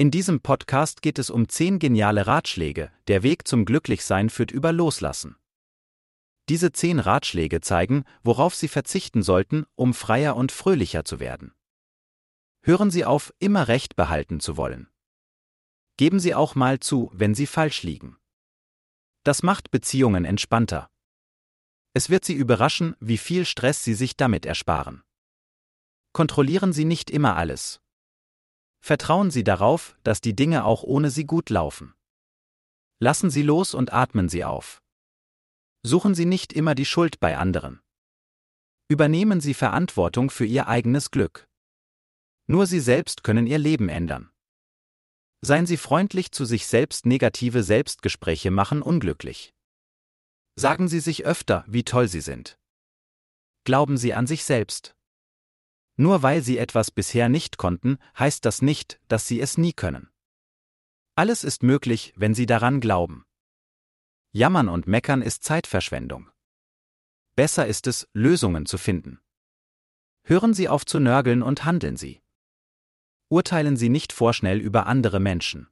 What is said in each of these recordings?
In diesem Podcast geht es um 10 geniale Ratschläge, der Weg zum Glücklichsein führt über Loslassen. Diese 10 Ratschläge zeigen, worauf Sie verzichten sollten, um freier und fröhlicher zu werden. Hören Sie auf, immer Recht behalten zu wollen. Geben Sie auch mal zu, wenn Sie falsch liegen. Das macht Beziehungen entspannter. Es wird Sie überraschen, wie viel Stress Sie sich damit ersparen. Kontrollieren Sie nicht immer alles. Vertrauen Sie darauf, dass die Dinge auch ohne Sie gut laufen. Lassen Sie los und atmen Sie auf. Suchen Sie nicht immer die Schuld bei anderen. Übernehmen Sie Verantwortung für Ihr eigenes Glück. Nur Sie selbst können Ihr Leben ändern. Seien Sie freundlich zu sich selbst, negative Selbstgespräche machen unglücklich. Sagen Sie sich öfter, wie toll Sie sind. Glauben Sie an sich selbst. Nur weil Sie etwas bisher nicht konnten, heißt das nicht, dass Sie es nie können. Alles ist möglich, wenn Sie daran glauben. Jammern und Meckern ist Zeitverschwendung. Besser ist es, Lösungen zu finden. Hören Sie auf zu nörgeln und handeln Sie. Urteilen Sie nicht vorschnell über andere Menschen.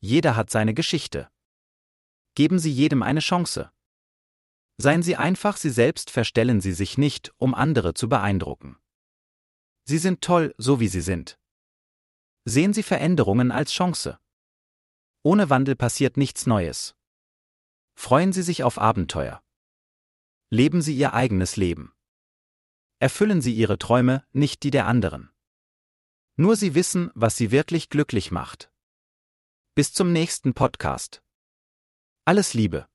Jeder hat seine Geschichte. Geben Sie jedem eine Chance. Seien Sie einfach Sie selbst, verstellen Sie sich nicht, um andere zu beeindrucken. Sie sind toll, so wie Sie sind. Sehen Sie Veränderungen als Chance. Ohne Wandel passiert nichts Neues. Freuen Sie sich auf Abenteuer. Leben Sie Ihr eigenes Leben. Erfüllen Sie Ihre Träume, nicht die der anderen. Nur Sie wissen, was Sie wirklich glücklich macht. Bis zum nächsten Podcast. Alles Liebe.